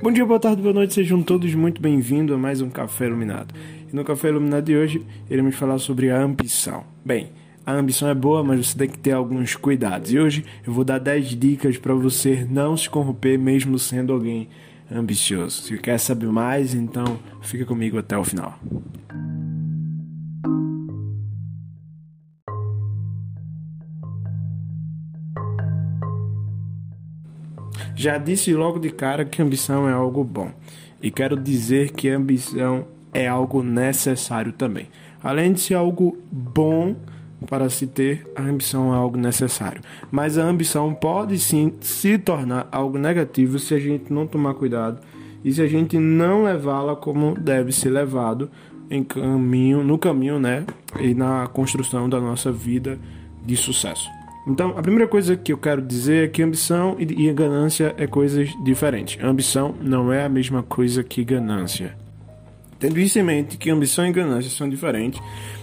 Bom dia, boa tarde, boa noite, sejam todos muito bem-vindos a mais um Café Iluminado. E no Café Iluminado de hoje iremos falar sobre a ambição. Bem, a ambição é boa, mas você tem que ter alguns cuidados. E hoje eu vou dar 10 dicas para você não se corromper mesmo sendo alguém ambicioso. Se quer saber mais, então fica comigo até o final. Já disse logo de cara que ambição é algo bom. E quero dizer que ambição é algo necessário também. Além de ser algo bom para se ter, a ambição é algo necessário. Mas a ambição pode sim se tornar algo negativo se a gente não tomar cuidado e se a gente não levá-la como deve ser levado em caminho, no caminho, né, e na construção da nossa vida de sucesso. Então, a primeira coisa que eu quero dizer é que ambição e ganância é coisas diferentes. Ambição não é a mesma coisa que ganância. Tendo isso em mente que ambição e ganância são diferentes,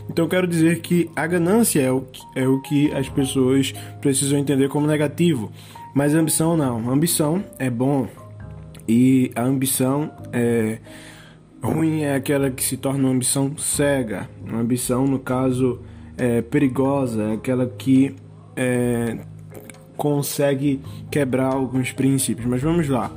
então eu quero dizer que a ganância é o que, é o que as pessoas precisam entender como negativo, mas a ambição não. A ambição é bom e a ambição é ruim é aquela que se torna uma ambição cega. Uma ambição, no caso, é perigosa, é aquela que é, consegue quebrar alguns princípios. Mas vamos lá.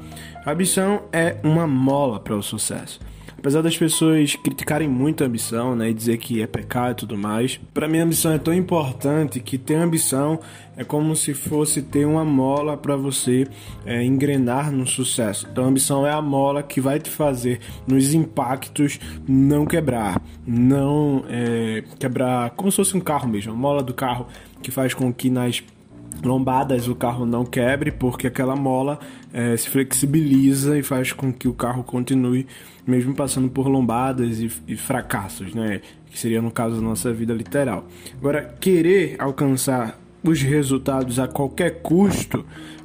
A ambição é uma mola para o sucesso. Apesar das pessoas criticarem muito a ambição, né, e dizer que é pecado e tudo mais, para mim a ambição é tão importante que ter ambição é como se fosse ter uma mola para você é, engrenar no sucesso. Então a ambição é a mola que vai te fazer nos impactos não quebrar, não é, quebrar como se fosse um carro mesmo, a mola do carro que faz com que nas lombadas o carro não quebre, porque aquela mola é, se flexibiliza e faz com que o carro continue, mesmo passando por lombadas e, e fracassos, né? Que seria no caso da nossa vida literal. Agora, querer alcançar os resultados a qualquer custo,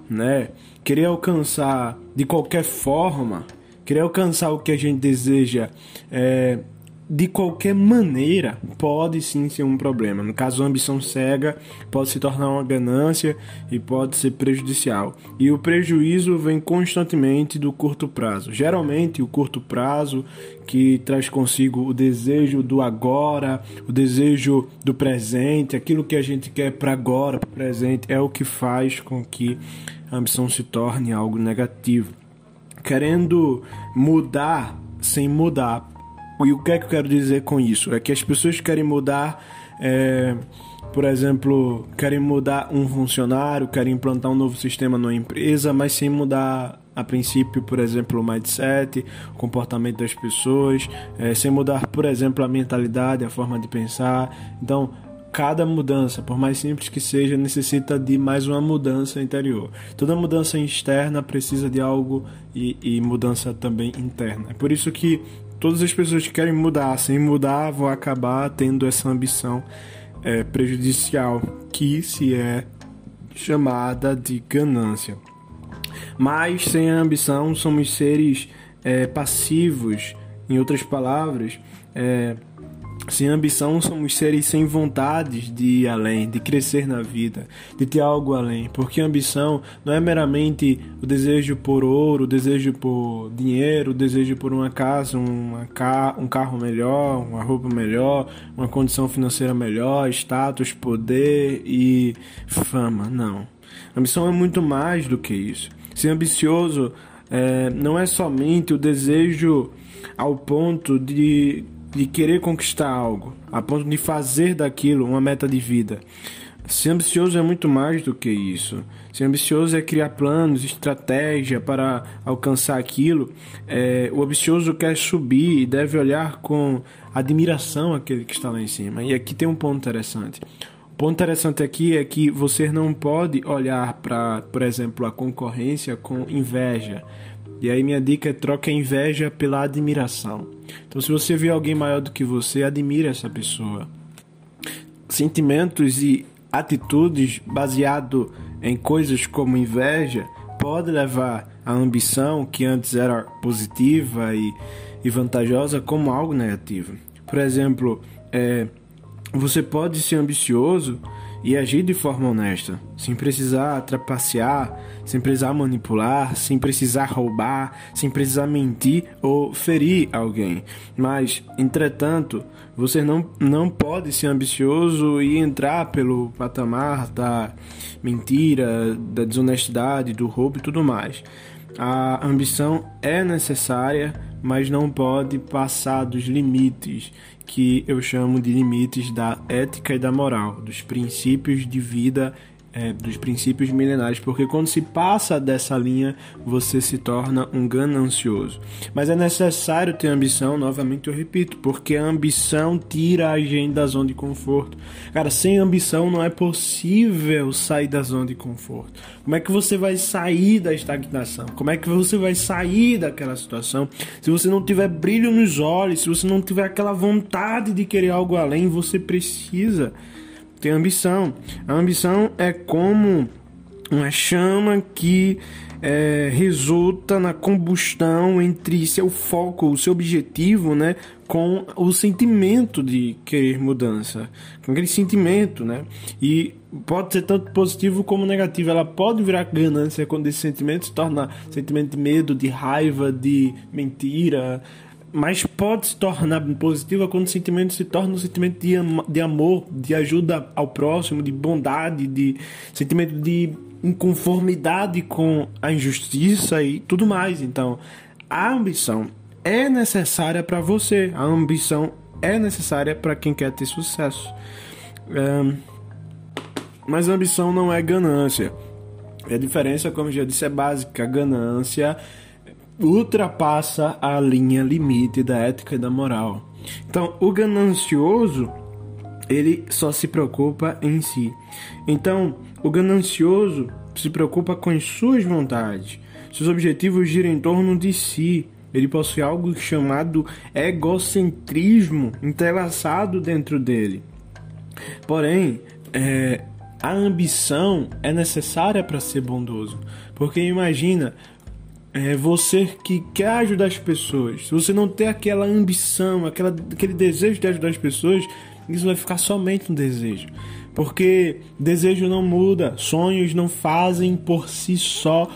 né? Querer alcançar de qualquer forma, querer alcançar o que a gente deseja é, de qualquer maneira pode sim ser um problema. No caso, a ambição cega pode se tornar uma ganância e pode ser prejudicial. E o prejuízo vem constantemente do curto prazo. Geralmente, o curto prazo que traz consigo o desejo do agora, o desejo do presente, aquilo que a gente quer para agora, para o presente, é o que faz com que a ambição se torne algo negativo. Querendo mudar sem mudar e o que é que eu quero dizer com isso? É que as pessoas querem mudar, é, por exemplo, querem mudar um funcionário, querem implantar um novo sistema numa empresa, mas sem mudar a princípio, por exemplo, o mindset, o comportamento das pessoas, é, sem mudar, por exemplo, a mentalidade, a forma de pensar. Então, cada mudança, por mais simples que seja, necessita de mais uma mudança interior. Toda mudança externa precisa de algo e, e mudança também interna. É por isso que todas as pessoas que querem mudar, sem mudar, vão acabar tendo essa ambição é, prejudicial, que se é chamada de ganância. Mas sem a ambição, somos seres é, passivos, em outras palavras, é, sem ambição, somos seres sem vontade de ir além, de crescer na vida, de ter algo além. Porque ambição não é meramente o desejo por ouro, o desejo por dinheiro, o desejo por uma casa, uma ca um carro melhor, uma roupa melhor, uma condição financeira melhor, status, poder e fama. Não. Ambição é muito mais do que isso. Ser ambicioso é, não é somente o desejo ao ponto de de querer conquistar algo, a ponto de fazer daquilo uma meta de vida. Ser ambicioso é muito mais do que isso. Ser ambicioso é criar planos, estratégia para alcançar aquilo. É, o ambicioso quer subir e deve olhar com admiração aquele que está lá em cima. E aqui tem um ponto interessante. O ponto interessante aqui é que você não pode olhar para, por exemplo, a concorrência com inveja. E aí minha dica é troque a inveja pela admiração. Então se você vê alguém maior do que você, admire essa pessoa. Sentimentos e atitudes baseado em coisas como inveja pode levar a ambição que antes era positiva e, e vantajosa como algo negativo. Por exemplo, é, você pode ser ambicioso e agir de forma honesta, sem precisar trapacear, sem precisar manipular, sem precisar roubar, sem precisar mentir ou ferir alguém. Mas, entretanto, você não, não pode ser ambicioso e entrar pelo patamar da mentira, da desonestidade, do roubo e tudo mais. A ambição é necessária, mas não pode passar dos limites que eu chamo de limites da ética e da moral, dos princípios de vida é, dos princípios milenares, porque quando se passa dessa linha, você se torna um ganancioso. Mas é necessário ter ambição, novamente eu repito, porque a ambição tira a gente da zona de conforto. Cara, sem ambição não é possível sair da zona de conforto. Como é que você vai sair da estagnação? Como é que você vai sair daquela situação se você não tiver brilho nos olhos, se você não tiver aquela vontade de querer algo além, você precisa ter ambição. A ambição é como uma chama que é, resulta na combustão entre seu foco, o seu objetivo, né, com o sentimento de querer mudança, com aquele sentimento, né, e pode ser tanto positivo como negativo. Ela pode virar ganância quando esse sentimento se torna sentimento de medo, de raiva, de mentira, mas pode se tornar positiva quando o sentimento se torna um sentimento de, de amor, de ajuda ao próximo, de bondade, de sentimento de inconformidade com a injustiça e tudo mais. Então, a ambição é necessária para você, a ambição é necessária para quem quer ter sucesso. Um, mas a ambição não é ganância. a diferença, como já disse, é básica. A ganância ultrapassa a linha limite da ética e da moral. Então, o ganancioso, ele só se preocupa em si. Então, o ganancioso se preocupa com as suas vontades. Seus objetivos giram em torno de si. Ele possui algo chamado egocentrismo entrelaçado dentro dele. Porém, é, a ambição é necessária para ser bondoso. Porque imagina, é você que quer ajudar as pessoas, se você não ter aquela ambição, aquela, aquele desejo de ajudar as pessoas, isso vai ficar somente um desejo. Porque desejo não muda, sonhos não fazem por si só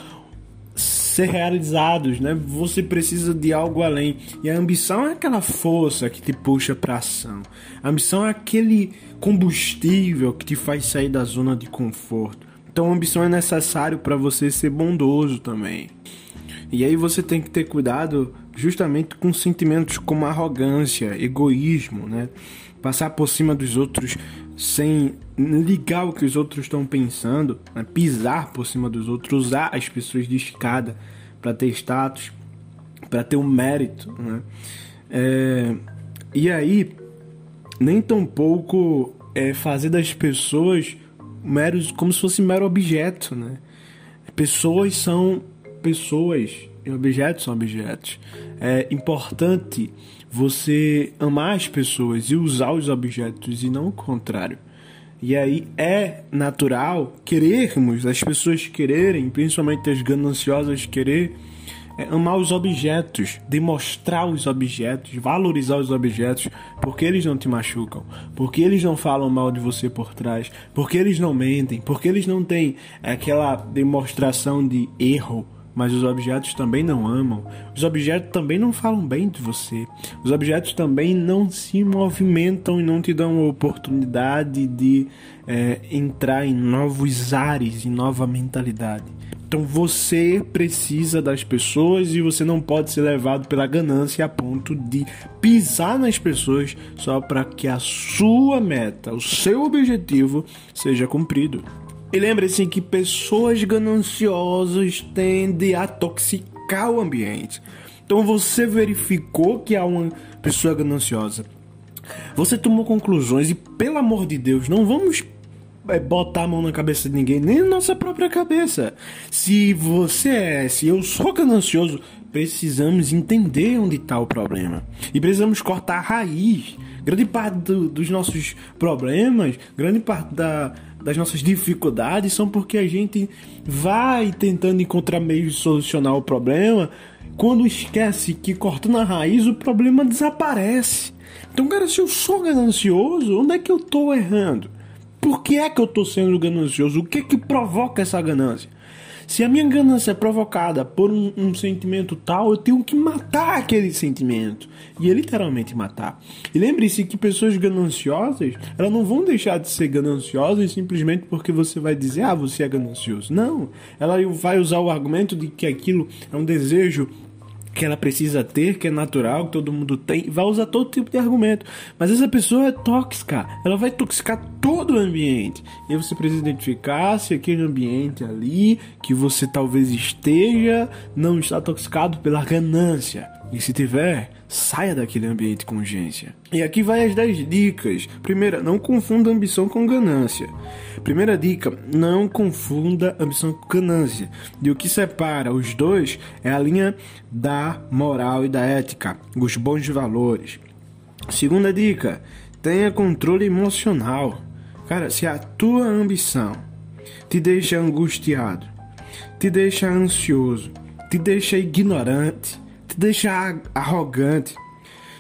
ser realizados, né? Você precisa de algo além. E a ambição é aquela força que te puxa para ação. A ambição é aquele combustível que te faz sair da zona de conforto. Então a ambição é necessário para você ser bondoso também. E aí você tem que ter cuidado justamente com sentimentos como arrogância, egoísmo, né? Passar por cima dos outros sem ligar o que os outros estão pensando, né? pisar por cima dos outros, usar as pessoas de escada para ter status, para ter um mérito, né? É... E aí, nem tão pouco é fazer das pessoas meros como se fosse mero objeto, né? Pessoas são pessoas e objetos são objetos. É importante você amar as pessoas e usar os objetos e não o contrário. E aí é natural querermos, as pessoas quererem, principalmente as gananciosas querer é amar os objetos, demonstrar os objetos, valorizar os objetos, porque eles não te machucam, porque eles não falam mal de você por trás, porque eles não mentem, porque eles não têm aquela demonstração de erro mas os objetos também não amam. Os objetos também não falam bem de você. Os objetos também não se movimentam e não te dão a oportunidade de é, entrar em novos ares, em nova mentalidade. Então você precisa das pessoas e você não pode ser levado pela ganância a ponto de pisar nas pessoas só para que a sua meta, o seu objetivo seja cumprido. E lembre-se que pessoas gananciosas tendem a toxicar o ambiente. Então você verificou que há uma pessoa gananciosa. Você tomou conclusões e, pelo amor de Deus, não vamos é, botar a mão na cabeça de ninguém, nem na nossa própria cabeça. Se você é, se eu sou ganancioso, precisamos entender onde está o problema. E precisamos cortar a raiz. Grande parte do, dos nossos problemas, grande parte da, das nossas dificuldades são porque a gente vai tentando encontrar meios de solucionar o problema, quando esquece que cortando a raiz o problema desaparece. Então, cara, se eu sou ganancioso, onde é que eu estou errando? Por que é que eu estou sendo ganancioso? O que é que provoca essa ganância? Se a minha ganância é provocada por um, um, sentimento tal, eu tenho que matar aquele sentimento. E é literalmente matar. E lembre-se que pessoas gananciosas, elas não vão deixar de ser gananciosas simplesmente porque você vai dizer, ah, você é ganancioso. Não. Ela vai usar o argumento de que aquilo é um desejo que ela precisa ter, que é natural, que todo mundo tem, vai usar todo tipo de argumento. Mas essa pessoa é tóxica, ela vai toxicar todo o ambiente. E você precisa identificar se aquele ambiente ali que você talvez esteja não está toxicado pela ganância. E se tiver, saia daquele ambiente com urgência. E aqui vai as 10 dicas. Primeira, não confunda ambição com ganância. Primeira dica, não confunda ambição com ganância. E o que separa os dois é a linha da moral e da ética, os bons valores. Segunda dica, tenha controle emocional. Cara, se a tua ambição te deixa angustiado, te deixa ansioso, te deixa ignorante, te deixa arrogante,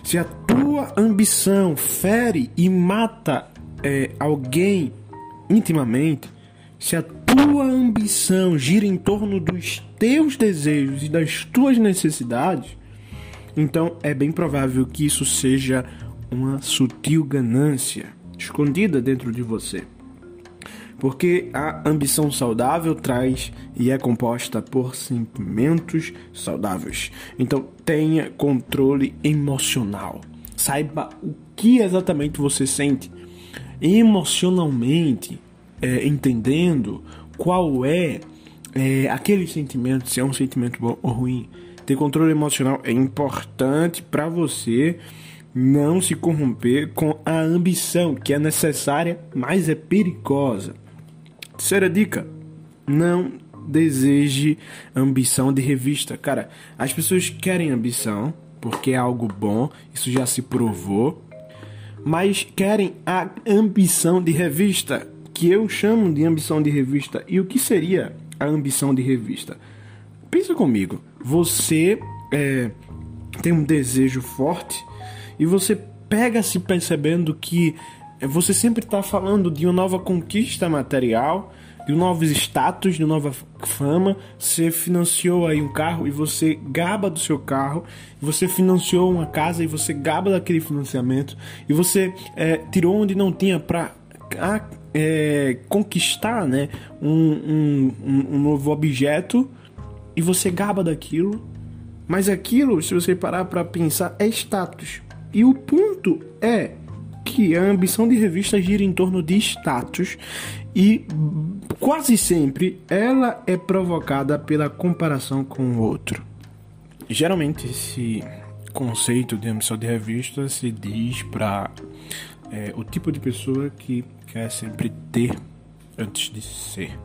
se a tua ambição fere e mata é, alguém intimamente, se a tua ambição gira em torno dos teus desejos e das tuas necessidades, então é bem provável que isso seja uma sutil ganância escondida dentro de você porque a ambição saudável traz e é composta por sentimentos saudáveis. Então tenha controle emocional. Saiba o que exatamente você sente emocionalmente, é, entendendo qual é, é aquele sentimento, se é um sentimento bom ou ruim. Ter controle emocional é importante para você não se corromper com a ambição que é necessária, mas é perigosa. Terceira dica: não deseje ambição de revista. Cara, as pessoas querem ambição porque é algo bom, isso já se provou, mas querem a ambição de revista, que eu chamo de ambição de revista. E o que seria a ambição de revista? Pensa comigo, você é, tem um desejo forte e você pega se percebendo que você sempre está falando de uma nova conquista material, de novos status, de nova fama. Você financiou aí um carro e você gaba do seu carro. Você financiou uma casa e você gaba daquele financiamento. E você é, tirou onde não tinha para é, conquistar né, um, um, um novo objeto e você gaba daquilo. Mas aquilo, se você parar para pensar, é status. E o ponto é que a ambição de revista gira em torno de status e quase sempre ela é provocada pela comparação com o outro. Geralmente esse conceito de ambição de revista se diz para é, o tipo de pessoa que quer sempre ter antes de ser.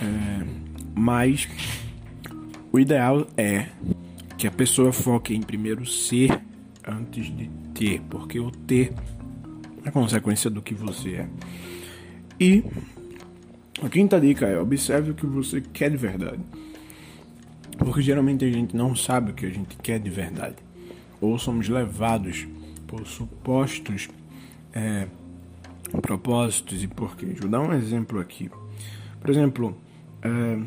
É, mas o ideal é que a pessoa foque em primeiro ser antes de ter, porque o ter é consequência do que você é. E a quinta dica é observe o que você quer de verdade. Porque geralmente a gente não sabe o que a gente quer de verdade. Ou somos levados por supostos é, propósitos e porquês. Vou dar um exemplo aqui. Por exemplo, é,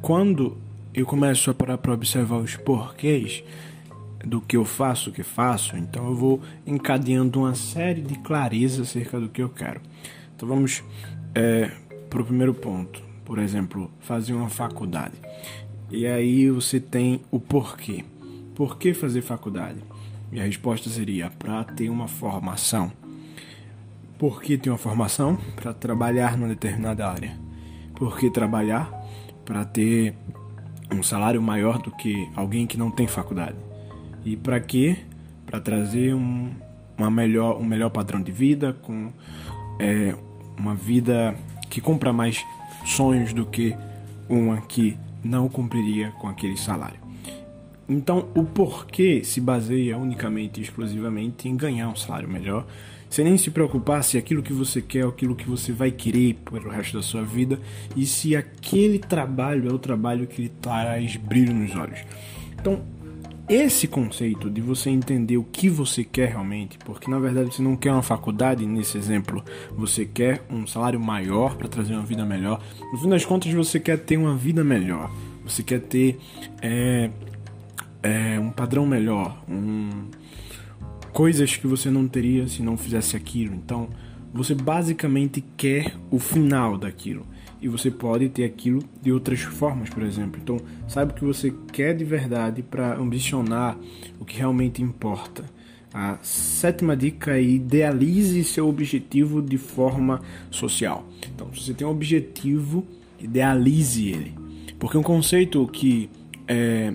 quando eu começo a parar para observar os porquês, do que eu faço, o que faço, então eu vou encadeando uma série de clareza acerca do que eu quero. Então vamos é, para o primeiro ponto, por exemplo, fazer uma faculdade. E aí você tem o porquê. Por que fazer faculdade? E a resposta seria para ter uma formação. Por que ter uma formação? Para trabalhar numa determinada área. Por que trabalhar? Para ter um salário maior do que alguém que não tem faculdade. E para quê? Para trazer um, uma melhor, um melhor padrão de vida, com é, uma vida que cumpra mais sonhos do que uma que não cumpriria com aquele salário. Então, o porquê se baseia unicamente e exclusivamente em ganhar um salário melhor, sem nem se preocupar se aquilo que você quer aquilo que você vai querer pelo resto da sua vida e se aquele trabalho é o trabalho que lhe traz brilho nos olhos. Então, esse conceito de você entender o que você quer realmente, porque na verdade você não quer uma faculdade, nesse exemplo, você quer um salário maior para trazer uma vida melhor. No fim das contas, você quer ter uma vida melhor, você quer ter é, é, um padrão melhor, um, coisas que você não teria se não fizesse aquilo. Então, você basicamente quer o final daquilo e você pode ter aquilo de outras formas, por exemplo. Então, saiba o que você quer de verdade para ambicionar o que realmente importa. A sétima dica é idealize seu objetivo de forma social. Então, se você tem um objetivo, idealize ele. Porque um conceito que é,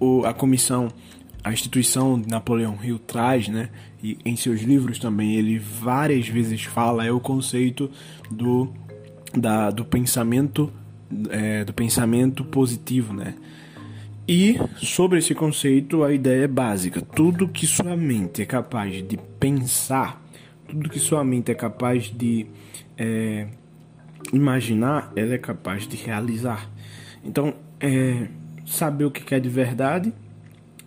o, a comissão, a instituição de Napoleão Hill traz, né, e em seus livros também ele várias vezes fala, é o conceito do da, do pensamento é, do pensamento positivo, né? E sobre esse conceito a ideia é básica: tudo que sua mente é capaz de pensar, tudo que sua mente é capaz de é, imaginar, ela é capaz de realizar. Então, é, saber o que é de verdade.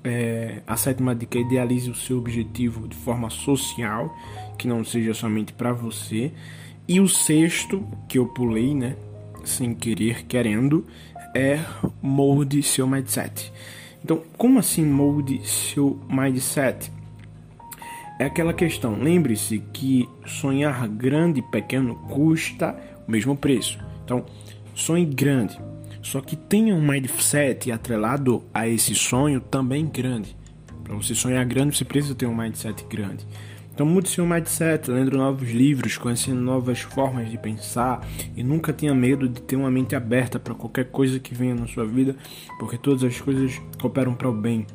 É, a sétima dica idealize o seu objetivo de forma social, que não seja somente para você. E o sexto, que eu pulei, né? Sem querer, querendo, é molde seu mindset. Então, como assim molde seu mindset? É aquela questão, lembre-se que sonhar grande e pequeno custa o mesmo preço. Então, sonhe grande, só que tenha um mindset atrelado a esse sonho também grande. Para você sonhar grande, você precisa ter um mindset grande. Então mude seu mindset, lendo novos livros, conhecendo novas formas de pensar e nunca tenha medo de ter uma mente aberta para qualquer coisa que venha na sua vida, porque todas as coisas cooperam para o bem.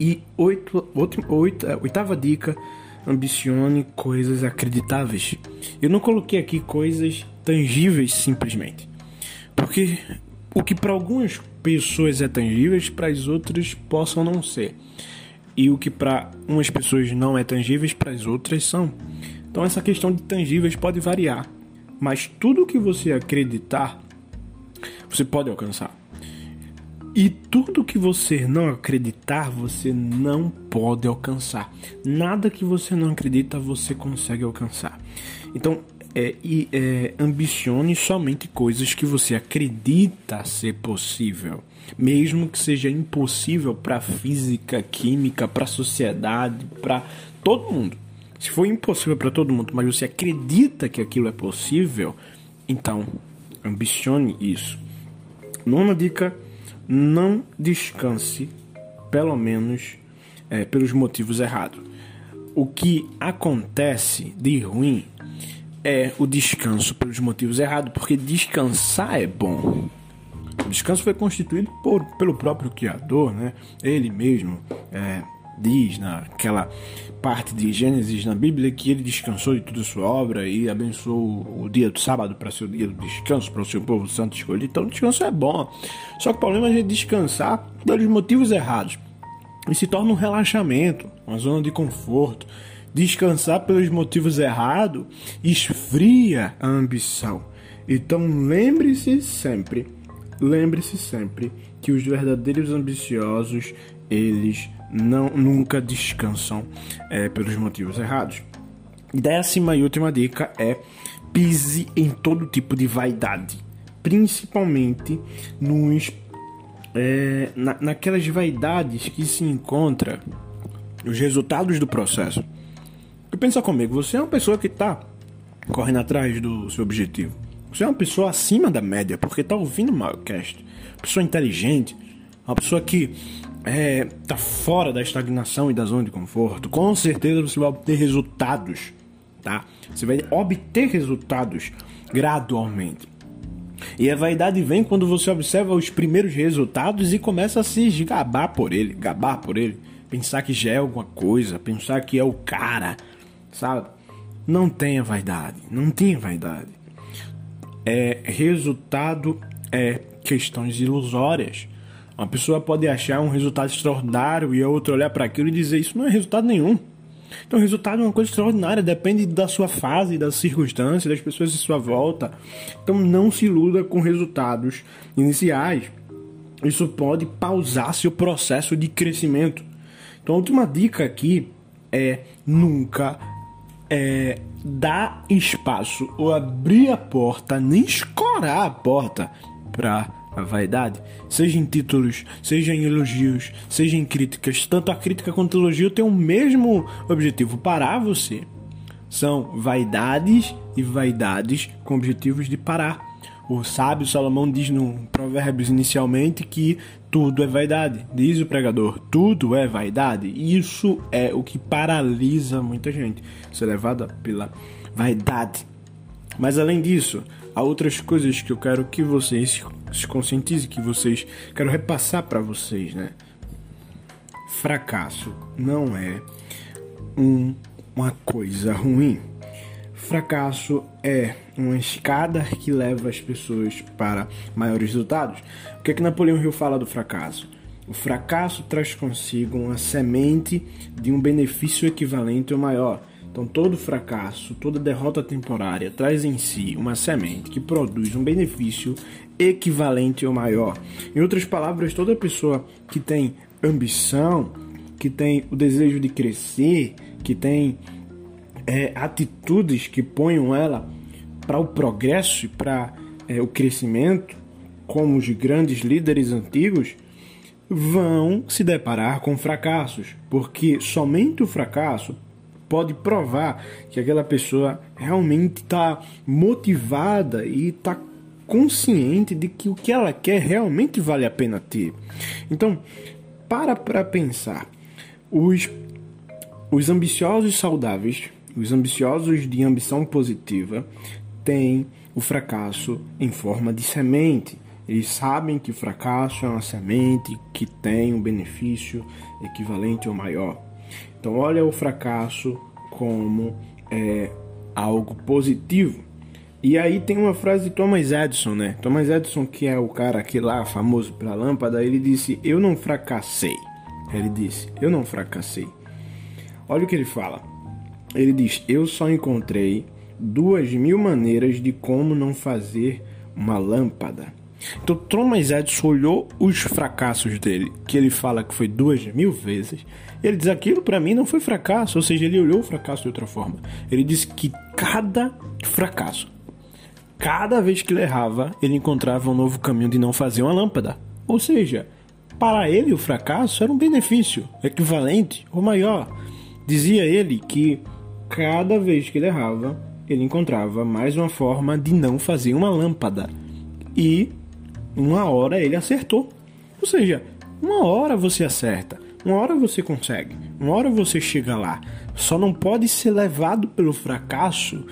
E oito, oito, oito, é, oitava dica, ambicione coisas acreditáveis. Eu não coloquei aqui coisas tangíveis simplesmente, porque o que para algumas pessoas é tangível, para as outras possam não ser e o que para umas pessoas não é tangíveis, para as outras são. Então essa questão de tangíveis pode variar, mas tudo que você acreditar, você pode alcançar. E tudo que você não acreditar, você não pode alcançar. Nada que você não acredita, você consegue alcançar. Então, é, e, é, ambicione somente coisas que você acredita ser possível, mesmo que seja impossível para física, química, para sociedade, para todo mundo. Se for impossível para todo mundo, mas você acredita que aquilo é possível, então ambicione isso. Nona dica: não descanse, pelo menos é, pelos motivos errados. O que acontece de ruim é o descanso pelos motivos errados, porque descansar é bom. O descanso foi constituído por, pelo próprio Criador, né? Ele mesmo é, diz naquela parte de Gênesis na Bíblia que ele descansou de toda a sua obra e abençoou o dia do sábado para ser o dia do descanso para o seu povo santo escolhido. Então, o descanso é bom. Só que o problema é descansar pelos motivos errados. E se torna um relaxamento, uma zona de conforto descansar pelos motivos errados esfria a ambição. Então lembre-se sempre, lembre-se sempre que os verdadeiros ambiciosos eles não nunca descansam é, pelos motivos errados. Décima e última dica é pise em todo tipo de vaidade, principalmente nos é, na, naquelas vaidades que se encontra os resultados do processo. Pensa comigo, você é uma pessoa que está correndo atrás do seu objetivo. Você é uma pessoa acima da média, porque está ouvindo o. Uma pessoa inteligente, uma pessoa que é, tá fora da estagnação e da zona de conforto. Com certeza você vai obter resultados, tá? Você vai obter resultados gradualmente. E a vaidade vem quando você observa os primeiros resultados e começa a se gabar por ele, gabar por ele, pensar que já é alguma coisa, pensar que é o cara, sabe? Não tenha vaidade, não tenha vaidade. É resultado é questões ilusórias. Uma pessoa pode achar um resultado extraordinário e a outra olhar para aquilo e dizer isso não é resultado nenhum. Então, o resultado é uma coisa extraordinária, depende da sua fase, das circunstâncias, das pessoas em sua volta. Então, não se iluda com resultados iniciais. isso pode pausar seu processo de crescimento. Então, a última dica aqui é nunca é, dar espaço ou abrir a porta, nem escorar a porta para a vaidade, seja em títulos, seja em elogios, seja em críticas. Tanto a crítica quanto o elogio têm o mesmo objetivo: parar você. São vaidades e vaidades com objetivos de parar. O sábio Salomão diz no Provérbios inicialmente que tudo é vaidade. Diz o pregador, tudo é vaidade. Isso é o que paralisa muita gente, ser levada pela vaidade. Mas além disso, há outras coisas que eu quero que vocês se conscientizem, que vocês quero repassar para vocês, né? Fracasso não é um, uma coisa ruim. Fracasso é uma escada que leva as pessoas para maiores resultados. O que é que Napoleão Hill fala do fracasso? O fracasso traz consigo uma semente de um benefício equivalente ou maior. Então, todo fracasso, toda derrota temporária traz em si uma semente que produz um benefício equivalente ou maior. Em outras palavras, toda pessoa que tem ambição, que tem o desejo de crescer, que tem é, atitudes que ponham ela para o progresso e para é, o crescimento, como os grandes líderes antigos, vão se deparar com fracassos, porque somente o fracasso pode provar que aquela pessoa realmente está motivada e está consciente de que o que ela quer realmente vale a pena ter. Então, para para pensar. Os, os ambiciosos saudáveis, os ambiciosos de ambição positiva, têm o fracasso em forma de semente. Eles sabem que o fracasso é uma semente que tem um benefício equivalente ou maior. Então, olha o fracasso como é, algo positivo. E aí tem uma frase de Thomas Edison, né? Thomas Edison, que é o cara que lá famoso pela lâmpada, ele disse: "Eu não fracassei". Ele disse: "Eu não fracassei". Olha o que ele fala. Ele diz: "Eu só encontrei duas mil maneiras de como não fazer uma lâmpada". Então Thomas Edison olhou os fracassos dele, que ele fala que foi duas mil vezes. Ele diz aquilo para mim não foi fracasso, ou seja, ele olhou o fracasso de outra forma. Ele disse que cada fracasso, cada vez que ele errava, ele encontrava um novo caminho de não fazer uma lâmpada. Ou seja, para ele o fracasso era um benefício equivalente ou maior. Dizia ele que cada vez que ele errava, ele encontrava mais uma forma de não fazer uma lâmpada. E uma hora ele acertou. Ou seja, uma hora você acerta, uma hora você consegue, uma hora você chega lá. Só não pode ser levado pelo fracasso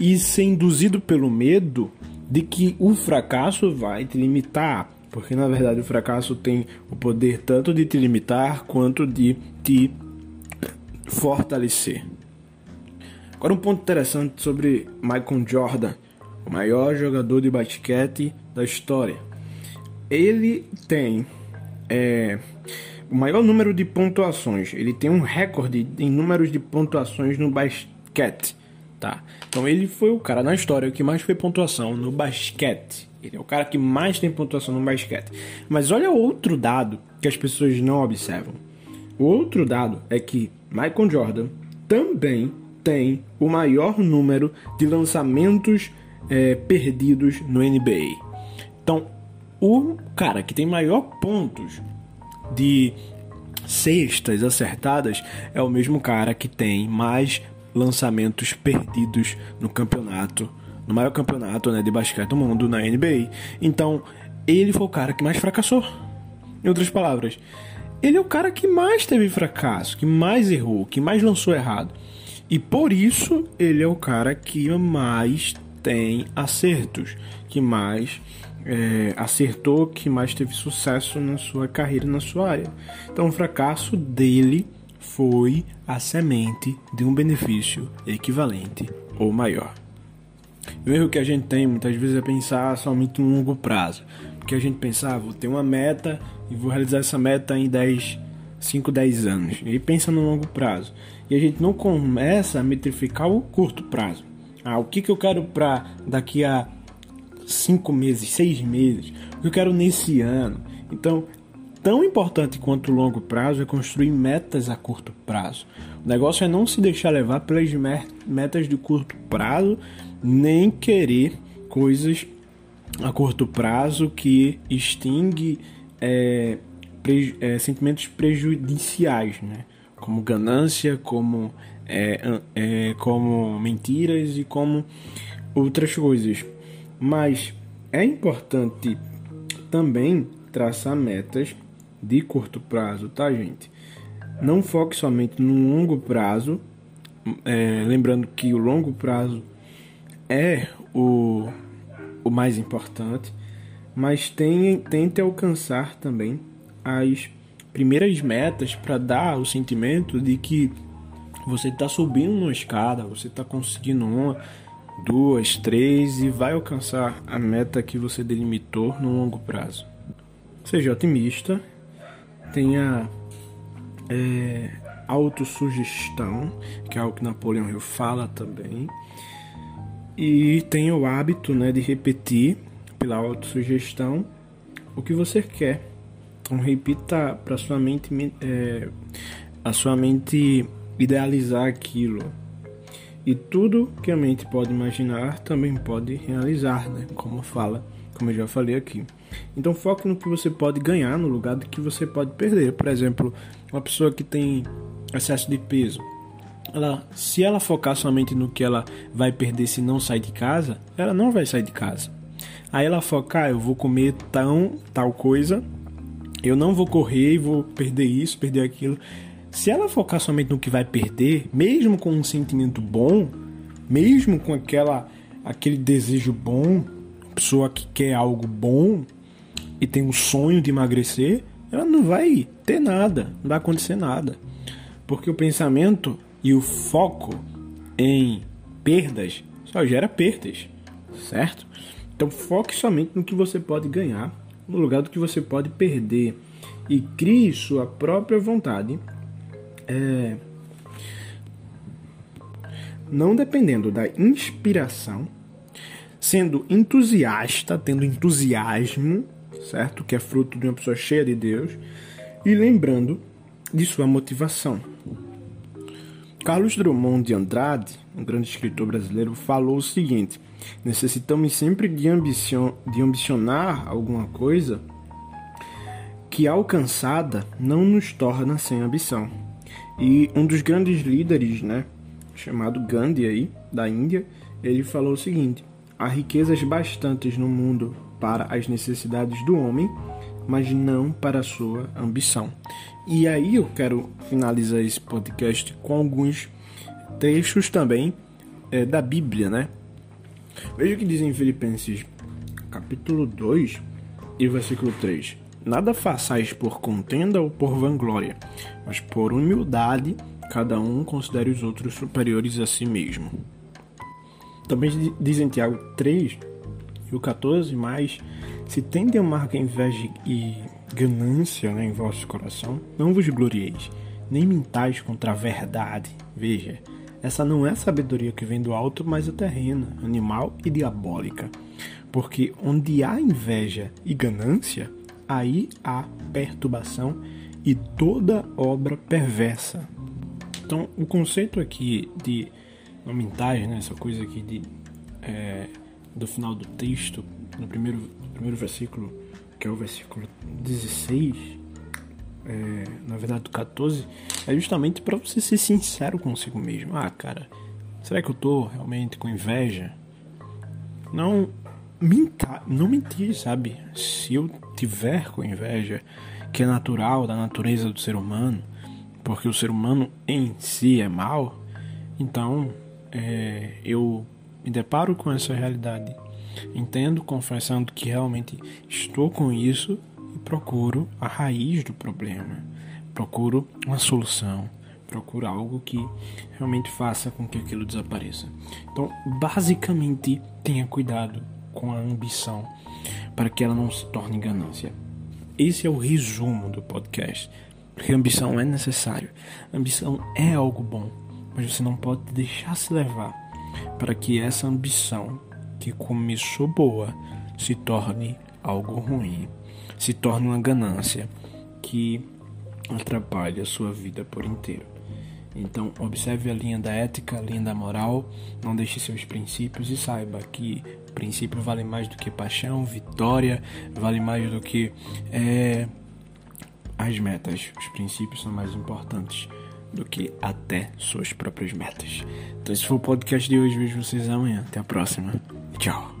e ser induzido pelo medo de que o fracasso vai te limitar. Porque na verdade o fracasso tem o poder tanto de te limitar quanto de te fortalecer. Agora um ponto interessante sobre Michael Jordan, o maior jogador de basquete da história ele tem é, o maior número de pontuações. Ele tem um recorde em números de pontuações no basquete, tá? Então ele foi o cara na história que mais fez pontuação no basquete. Ele é o cara que mais tem pontuação no basquete. Mas olha outro dado que as pessoas não observam. O outro dado é que Michael Jordan também tem o maior número de lançamentos é, perdidos no NBA. Então o cara que tem maior pontos de cestas acertadas é o mesmo cara que tem mais lançamentos perdidos no campeonato, no maior campeonato né, de basquete do mundo, na NBA. Então, ele foi o cara que mais fracassou. Em outras palavras, ele é o cara que mais teve fracasso, que mais errou, que mais lançou errado. E por isso, ele é o cara que mais tem acertos, que mais é, acertou, que mais teve sucesso na sua carreira, na sua área. Então, o fracasso dele foi a semente de um benefício equivalente ou maior. O erro que a gente tem muitas vezes é pensar somente no longo prazo. Porque a gente pensa, ah, vou ter uma meta e vou realizar essa meta em 10, 5, 10 anos. E pensa no longo prazo. E a gente não começa a metrificar o curto prazo. Ah, o que, que eu quero para daqui a cinco meses, seis meses, o que eu quero nesse ano. Então, tão importante quanto o longo prazo é construir metas a curto prazo. O negócio é não se deixar levar pelas metas de curto prazo, nem querer coisas a curto prazo que extingue é, é, sentimentos prejudiciais, né? como ganância, como, é, é, como mentiras e como outras coisas. Mas é importante também traçar metas de curto prazo, tá, gente? Não foque somente no longo prazo, é, lembrando que o longo prazo é o, o mais importante, mas tem, tente alcançar também as primeiras metas para dar o sentimento de que você está subindo uma escada, você está conseguindo uma, duas, três e vai alcançar a meta que você delimitou no longo prazo. Seja otimista, tenha é, autossugestão, que é algo que Napoleão Hill fala também, e tenha o hábito né, de repetir pela autossugestão o que você quer. Então repita para sua mente é, a sua mente idealizar aquilo. E tudo que a mente pode imaginar também pode realizar, né? Como fala, como eu já falei aqui. Então foque no que você pode ganhar no lugar do que você pode perder. Por exemplo, uma pessoa que tem excesso de peso, ela, se ela focar somente no que ela vai perder se não sair de casa, ela não vai sair de casa. Aí ela focar, ah, eu vou comer tão tal coisa, eu não vou correr e vou perder isso, perder aquilo. Se ela focar somente no que vai perder, mesmo com um sentimento bom, mesmo com aquela aquele desejo bom, pessoa que quer algo bom e tem um sonho de emagrecer, ela não vai ter nada, não vai acontecer nada. Porque o pensamento e o foco em perdas só gera perdas, certo? Então foque somente no que você pode ganhar, no lugar do que você pode perder e crie sua própria vontade, é, não dependendo da inspiração, sendo entusiasta, tendo entusiasmo, certo? Que é fruto de uma pessoa cheia de Deus, e lembrando de sua motivação. Carlos Drummond de Andrade, um grande escritor brasileiro, falou o seguinte: Necessitamos sempre de, de ambicionar alguma coisa que alcançada não nos torna sem ambição. E um dos grandes líderes, né, chamado Gandhi aí, da Índia, ele falou o seguinte: há riquezas bastantes no mundo para as necessidades do homem, mas não para a sua ambição. E aí eu quero finalizar esse podcast com alguns trechos também é, da Bíblia, né? Veja o que diz em Filipenses capítulo 2 e versículo 3. Nada façais por contenda ou por vanglória, mas por humildade cada um considere os outros superiores a si mesmo. Também diz em Tiago 3 e o 14, mas se tende a marca inveja e ganância né, em vosso coração, não vos glorieis, nem mintais contra a verdade. Veja, essa não é sabedoria que vem do alto, mas é terrena, animal e diabólica. Porque onde há inveja e ganância, aí há perturbação e toda obra perversa. Então, o conceito aqui de nomentagem, né, essa coisa aqui de, é, do final do texto, no primeiro, no primeiro versículo, que é o versículo 16, é, na verdade do 14, é justamente para você ser sincero consigo mesmo. Ah, cara, será que eu tô realmente com inveja? Não minta, não mentir, sabe? Se eu tiver com inveja, que é natural da natureza do ser humano, porque o ser humano em si é mal, então é, eu me deparo com essa realidade, entendo, confessando que realmente estou com isso procuro a raiz do problema. Procuro uma solução, procuro algo que realmente faça com que aquilo desapareça. Então, basicamente, tenha cuidado com a ambição para que ela não se torne ganância. Esse é o resumo do podcast. Porque ambição é necessário. Ambição é algo bom, mas você não pode deixar se levar para que essa ambição que começou boa se torne algo ruim. Se torne uma ganância que atrapalha a sua vida por inteiro. Então, observe a linha da ética, a linha da moral, não deixe seus princípios e saiba que princípio vale mais do que paixão, vitória, vale mais do que é, as metas. Os princípios são mais importantes do que até suas próprias metas. Então, esse foi o podcast de hoje. Vejo vocês amanhã. Até a próxima. Tchau.